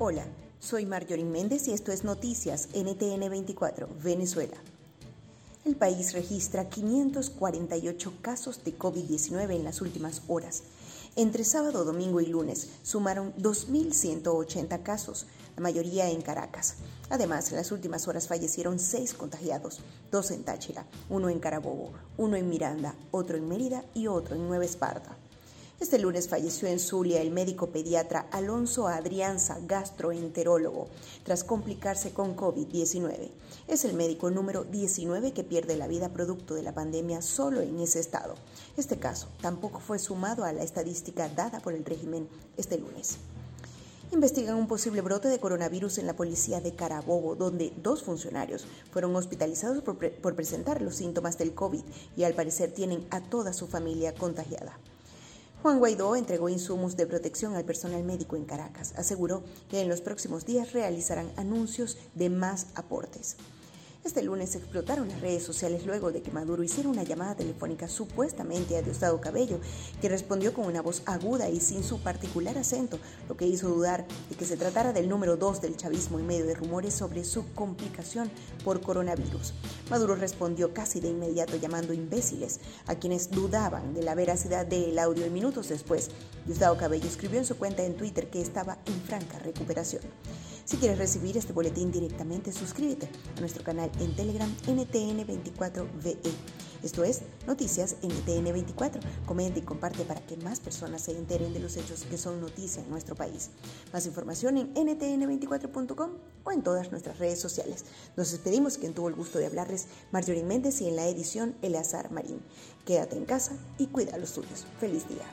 Hola, soy Marjorie Méndez y esto es Noticias NTN 24, Venezuela. El país registra 548 casos de COVID-19 en las últimas horas. Entre sábado, domingo y lunes sumaron 2.180 casos, la mayoría en Caracas. Además, en las últimas horas fallecieron seis contagiados, dos en Táchira, uno en Carabobo, uno en Miranda, otro en Mérida y otro en Nueva Esparta. Este lunes falleció en Zulia el médico pediatra Alonso Adrianza, gastroenterólogo, tras complicarse con COVID-19. Es el médico número 19 que pierde la vida producto de la pandemia solo en ese estado. Este caso tampoco fue sumado a la estadística dada por el régimen este lunes investigan un posible brote de coronavirus en la policía de Carabobo, donde dos funcionarios fueron hospitalizados por, por, presentar los síntomas del COVID y al parecer tienen a toda su familia contagiada. Juan Guaidó entregó insumos de protección al personal médico en Caracas. Aseguró que en los próximos días realizarán anuncios de más aportes. Este lunes explotaron las redes sociales luego de que Maduro hiciera una llamada telefónica supuestamente a Diosdado Cabello, que respondió con una voz aguda y sin su particular acento, lo que hizo dudar de que se tratara del número 2 del chavismo en medio de rumores sobre su complicación por coronavirus. Maduro respondió casi de inmediato llamando imbéciles a quienes dudaban de la veracidad del audio y minutos después. Diosdado Cabello escribió en su cuenta en Twitter que estaba en franca recuperación. Si quieres recibir este boletín directamente, suscríbete a nuestro canal en Telegram NTN24VE. Esto es Noticias NTN24. Comenta y comparte para que más personas se enteren de los hechos que son noticia en nuestro país. Más información en ntn24.com o en todas nuestras redes sociales. Nos despedimos quien tuvo el gusto de hablarles Marjorie Méndez y en la edición Eleazar Marín. Quédate en casa y cuida a los tuyos. Feliz día.